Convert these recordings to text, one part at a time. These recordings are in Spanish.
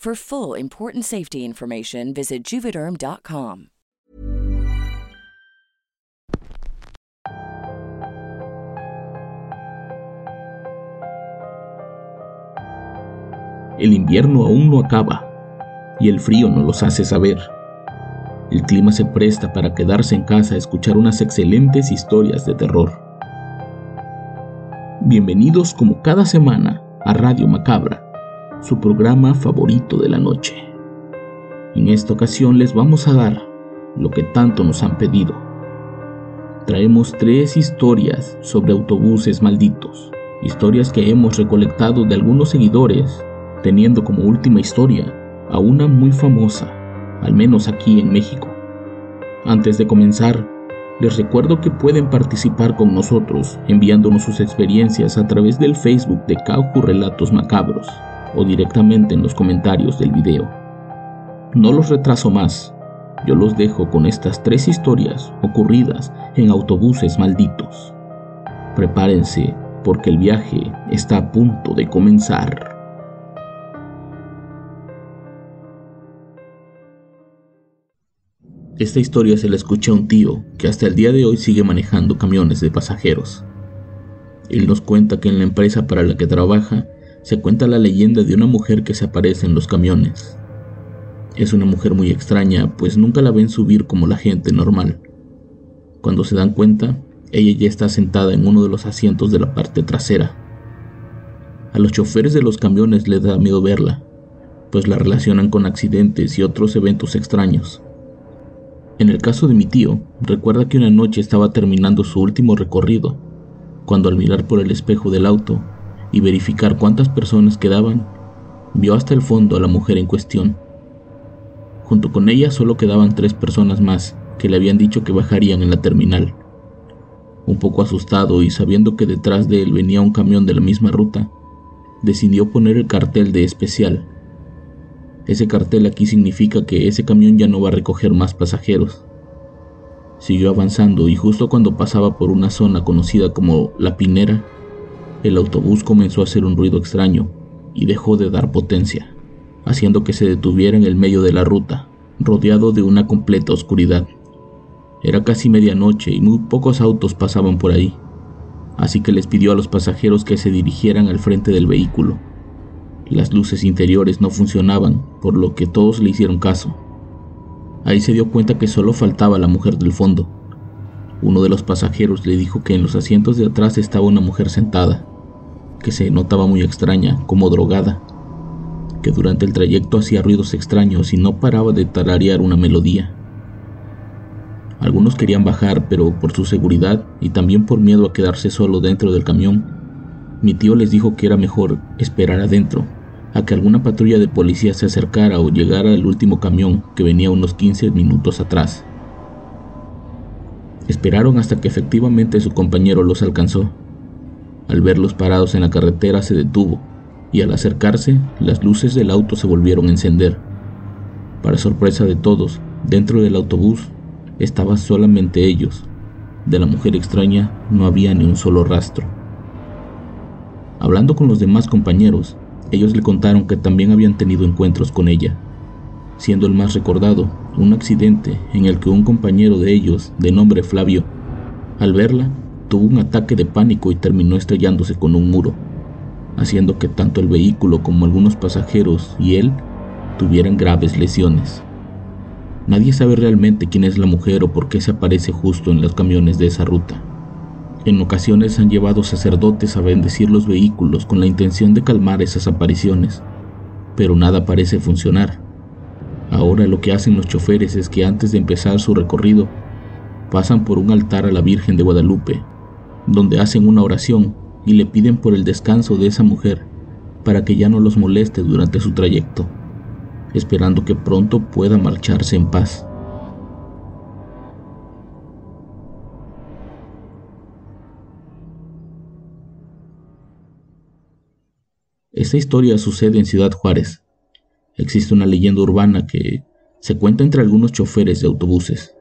For full important safety information, visit juvederm.com. El invierno aún no acaba y el frío no los hace saber. El clima se presta para quedarse en casa a escuchar unas excelentes historias de terror. Bienvenidos como cada semana a Radio Macabra su programa favorito de la noche. En esta ocasión les vamos a dar lo que tanto nos han pedido. Traemos tres historias sobre autobuses malditos, historias que hemos recolectado de algunos seguidores, teniendo como última historia a una muy famosa, al menos aquí en México. Antes de comenzar, les recuerdo que pueden participar con nosotros enviándonos sus experiencias a través del Facebook de Caucu Relatos Macabros o directamente en los comentarios del video. No los retraso más, yo los dejo con estas tres historias ocurridas en autobuses malditos. Prepárense porque el viaje está a punto de comenzar. Esta historia se la escucha a un tío que hasta el día de hoy sigue manejando camiones de pasajeros. Él nos cuenta que en la empresa para la que trabaja se cuenta la leyenda de una mujer que se aparece en los camiones. Es una mujer muy extraña, pues nunca la ven subir como la gente normal. Cuando se dan cuenta, ella ya está sentada en uno de los asientos de la parte trasera. A los choferes de los camiones les da miedo verla, pues la relacionan con accidentes y otros eventos extraños. En el caso de mi tío, recuerda que una noche estaba terminando su último recorrido, cuando al mirar por el espejo del auto y verificar cuántas personas quedaban, vio hasta el fondo a la mujer en cuestión. Junto con ella solo quedaban tres personas más que le habían dicho que bajarían en la terminal. Un poco asustado y sabiendo que detrás de él venía un camión de la misma ruta, decidió poner el cartel de especial. Ese cartel aquí significa que ese camión ya no va a recoger más pasajeros. Siguió avanzando y justo cuando pasaba por una zona conocida como La Pinera, el autobús comenzó a hacer un ruido extraño y dejó de dar potencia, haciendo que se detuviera en el medio de la ruta, rodeado de una completa oscuridad. Era casi medianoche y muy pocos autos pasaban por ahí, así que les pidió a los pasajeros que se dirigieran al frente del vehículo. Las luces interiores no funcionaban, por lo que todos le hicieron caso. Ahí se dio cuenta que solo faltaba la mujer del fondo. Uno de los pasajeros le dijo que en los asientos de atrás estaba una mujer sentada, que se notaba muy extraña, como drogada, que durante el trayecto hacía ruidos extraños y no paraba de tararear una melodía. Algunos querían bajar, pero por su seguridad y también por miedo a quedarse solo dentro del camión, mi tío les dijo que era mejor esperar adentro, a que alguna patrulla de policía se acercara o llegara al último camión que venía unos 15 minutos atrás. Esperaron hasta que efectivamente su compañero los alcanzó. Al verlos parados en la carretera se detuvo y al acercarse las luces del auto se volvieron a encender. Para sorpresa de todos, dentro del autobús estaban solamente ellos. De la mujer extraña no había ni un solo rastro. Hablando con los demás compañeros, ellos le contaron que también habían tenido encuentros con ella, siendo el más recordado un accidente en el que un compañero de ellos, de nombre Flavio, al verla, tuvo un ataque de pánico y terminó estrellándose con un muro, haciendo que tanto el vehículo como algunos pasajeros y él tuvieran graves lesiones. Nadie sabe realmente quién es la mujer o por qué se aparece justo en los camiones de esa ruta. En ocasiones han llevado sacerdotes a bendecir los vehículos con la intención de calmar esas apariciones, pero nada parece funcionar. Ahora lo que hacen los choferes es que antes de empezar su recorrido, pasan por un altar a la Virgen de Guadalupe, donde hacen una oración y le piden por el descanso de esa mujer para que ya no los moleste durante su trayecto, esperando que pronto pueda marcharse en paz. Esta historia sucede en Ciudad Juárez. Existe una leyenda urbana que se cuenta entre algunos choferes de autobuses,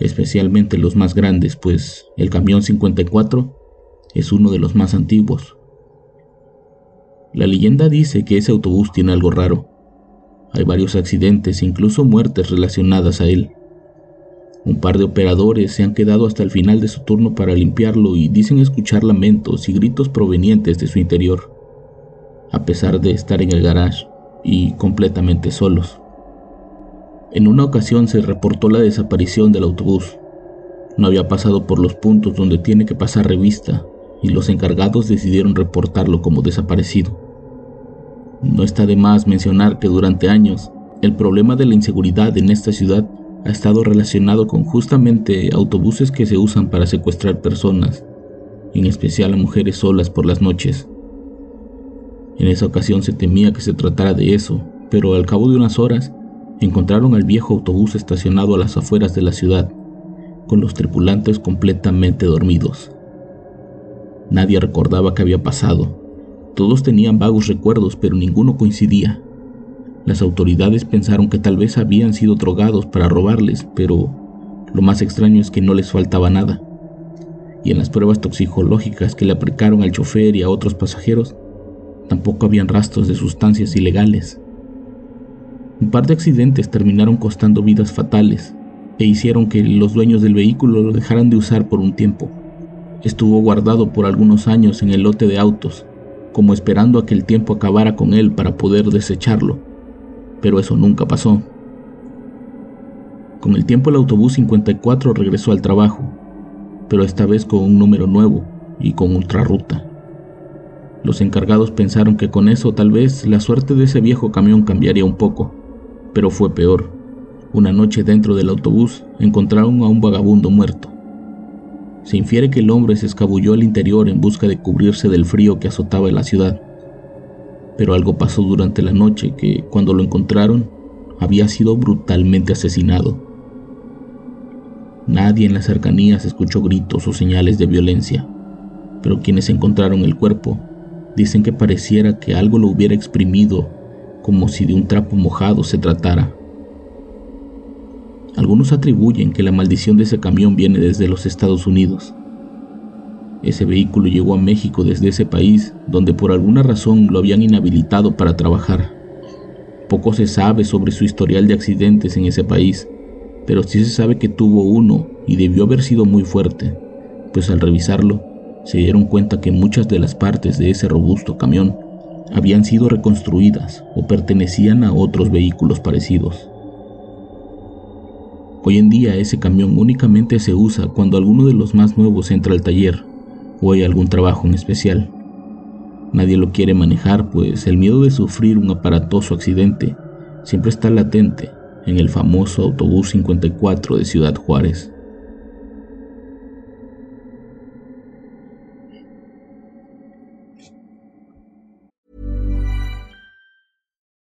especialmente los más grandes, pues el camión 54 es uno de los más antiguos. La leyenda dice que ese autobús tiene algo raro. Hay varios accidentes incluso muertes relacionadas a él. Un par de operadores se han quedado hasta el final de su turno para limpiarlo y dicen escuchar lamentos y gritos provenientes de su interior, a pesar de estar en el garage y completamente solos. En una ocasión se reportó la desaparición del autobús. No había pasado por los puntos donde tiene que pasar revista y los encargados decidieron reportarlo como desaparecido. No está de más mencionar que durante años el problema de la inseguridad en esta ciudad ha estado relacionado con justamente autobuses que se usan para secuestrar personas, en especial a mujeres solas por las noches. En esa ocasión se temía que se tratara de eso, pero al cabo de unas horas encontraron al viejo autobús estacionado a las afueras de la ciudad, con los tripulantes completamente dormidos. Nadie recordaba qué había pasado. Todos tenían vagos recuerdos, pero ninguno coincidía. Las autoridades pensaron que tal vez habían sido drogados para robarles, pero lo más extraño es que no les faltaba nada. Y en las pruebas toxicológicas que le aplicaron al chofer y a otros pasajeros, tampoco habían rastros de sustancias ilegales. Un par de accidentes terminaron costando vidas fatales e hicieron que los dueños del vehículo lo dejaran de usar por un tiempo. Estuvo guardado por algunos años en el lote de autos, como esperando a que el tiempo acabara con él para poder desecharlo, pero eso nunca pasó. Con el tiempo el autobús 54 regresó al trabajo, pero esta vez con un número nuevo y con ultrarruta. Los encargados pensaron que con eso tal vez la suerte de ese viejo camión cambiaría un poco, pero fue peor. Una noche dentro del autobús encontraron a un vagabundo muerto. Se infiere que el hombre se escabulló al interior en busca de cubrirse del frío que azotaba la ciudad. Pero algo pasó durante la noche que, cuando lo encontraron, había sido brutalmente asesinado. Nadie en las cercanías escuchó gritos o señales de violencia, pero quienes encontraron el cuerpo dicen que pareciera que algo lo hubiera exprimido como si de un trapo mojado se tratara. Algunos atribuyen que la maldición de ese camión viene desde los Estados Unidos. Ese vehículo llegó a México desde ese país, donde por alguna razón lo habían inhabilitado para trabajar. Poco se sabe sobre su historial de accidentes en ese país, pero sí se sabe que tuvo uno y debió haber sido muy fuerte, pues al revisarlo se dieron cuenta que muchas de las partes de ese robusto camión habían sido reconstruidas o pertenecían a otros vehículos parecidos. Hoy en día ese camión únicamente se usa cuando alguno de los más nuevos entra al taller o hay algún trabajo en especial. Nadie lo quiere manejar pues el miedo de sufrir un aparatoso accidente siempre está latente en el famoso autobús 54 de Ciudad Juárez.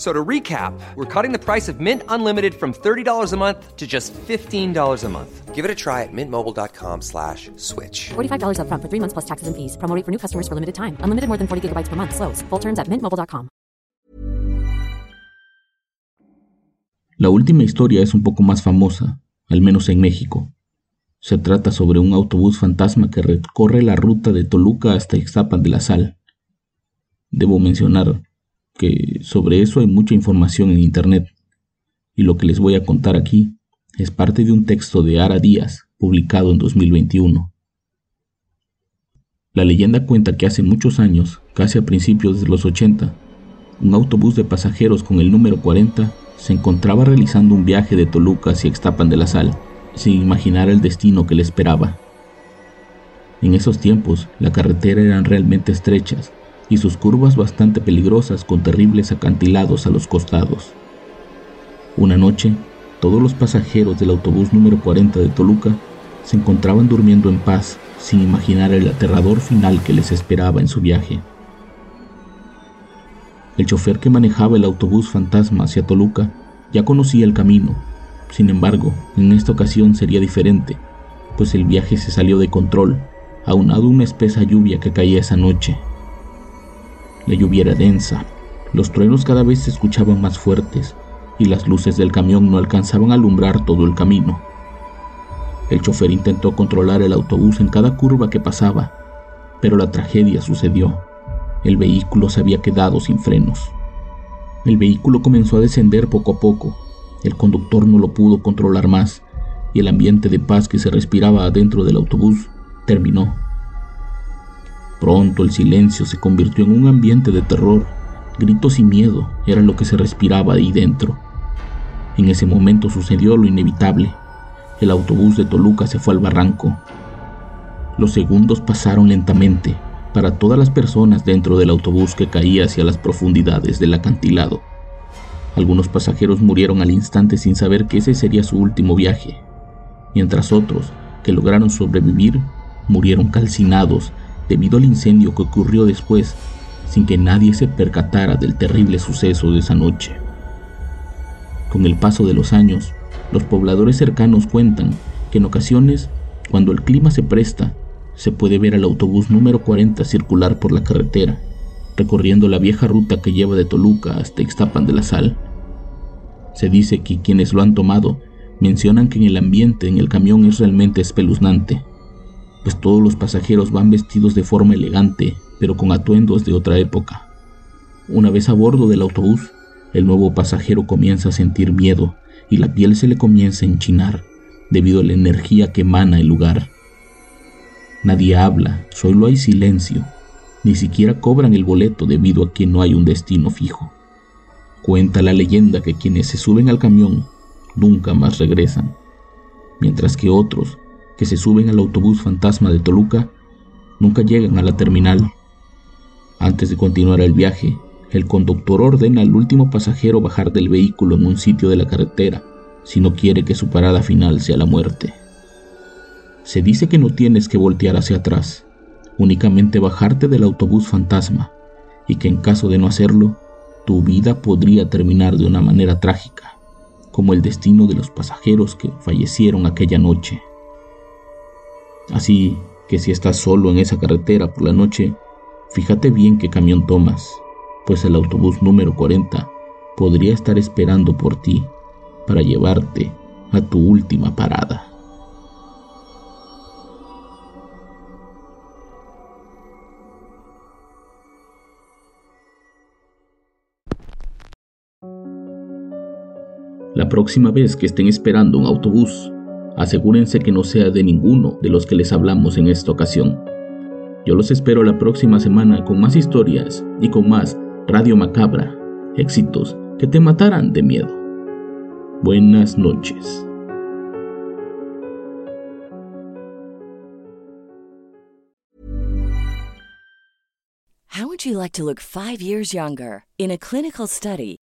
So to recap, we're cutting the price of Mint Unlimited from $30 a month to just $15 a month. Give it a try at mintmobile.com slash switch. $45 up front for three months plus taxes and fees. Promoting for new customers for limited time. Unlimited more than 40 gigabytes per month. Slows. Full terms at mintmobile.com. La última historia es un poco más famosa, al menos en México. Se trata sobre un autobús fantasma que recorre la ruta de Toluca hasta Ixtapan de la Sal. Debo mencionar que sobre eso hay mucha información en Internet, y lo que les voy a contar aquí es parte de un texto de Ara Díaz, publicado en 2021. La leyenda cuenta que hace muchos años, casi a principios de los 80, un autobús de pasajeros con el número 40 se encontraba realizando un viaje de Toluca hacia Extapan de la Sal sin imaginar el destino que le esperaba. En esos tiempos, la carretera eran realmente estrechas y sus curvas bastante peligrosas con terribles acantilados a los costados. Una noche, todos los pasajeros del autobús número 40 de Toluca se encontraban durmiendo en paz sin imaginar el aterrador final que les esperaba en su viaje. El chofer que manejaba el autobús fantasma hacia Toluca ya conocía el camino sin embargo, en esta ocasión sería diferente, pues el viaje se salió de control, aunado a una espesa lluvia que caía esa noche. La lluvia era densa, los truenos cada vez se escuchaban más fuertes y las luces del camión no alcanzaban a alumbrar todo el camino. El chofer intentó controlar el autobús en cada curva que pasaba, pero la tragedia sucedió. El vehículo se había quedado sin frenos. El vehículo comenzó a descender poco a poco el conductor no lo pudo controlar más y el ambiente de paz que se respiraba adentro del autobús terminó. Pronto el silencio se convirtió en un ambiente de terror. Gritos y miedo eran lo que se respiraba ahí dentro. En ese momento sucedió lo inevitable. El autobús de Toluca se fue al barranco. Los segundos pasaron lentamente para todas las personas dentro del autobús que caía hacia las profundidades del acantilado. Algunos pasajeros murieron al instante sin saber que ese sería su último viaje, mientras otros, que lograron sobrevivir, murieron calcinados debido al incendio que ocurrió después, sin que nadie se percatara del terrible suceso de esa noche. Con el paso de los años, los pobladores cercanos cuentan que en ocasiones, cuando el clima se presta, se puede ver al autobús número 40 circular por la carretera recorriendo la vieja ruta que lleva de Toluca hasta Ixtapan de la Sal. Se dice que quienes lo han tomado mencionan que en el ambiente en el camión es realmente espeluznante, pues todos los pasajeros van vestidos de forma elegante, pero con atuendos de otra época. Una vez a bordo del autobús, el nuevo pasajero comienza a sentir miedo y la piel se le comienza a enchinar debido a la energía que emana el lugar. Nadie habla, solo hay silencio ni siquiera cobran el boleto debido a que no hay un destino fijo. Cuenta la leyenda que quienes se suben al camión nunca más regresan, mientras que otros que se suben al autobús fantasma de Toluca nunca llegan a la terminal. Antes de continuar el viaje, el conductor ordena al último pasajero bajar del vehículo en un sitio de la carretera si no quiere que su parada final sea la muerte. Se dice que no tienes que voltear hacia atrás, únicamente bajarte del autobús fantasma y que en caso de no hacerlo, tu vida podría terminar de una manera trágica, como el destino de los pasajeros que fallecieron aquella noche. Así que si estás solo en esa carretera por la noche, fíjate bien qué camión tomas, pues el autobús número 40 podría estar esperando por ti para llevarte a tu última parada. La próxima vez que estén esperando un autobús, asegúrense que no sea de ninguno de los que les hablamos en esta ocasión. Yo los espero la próxima semana con más historias y con más Radio Macabra, éxitos que te matarán de miedo. Buenas noches. How would you like to look 5 years younger? In a clinical study,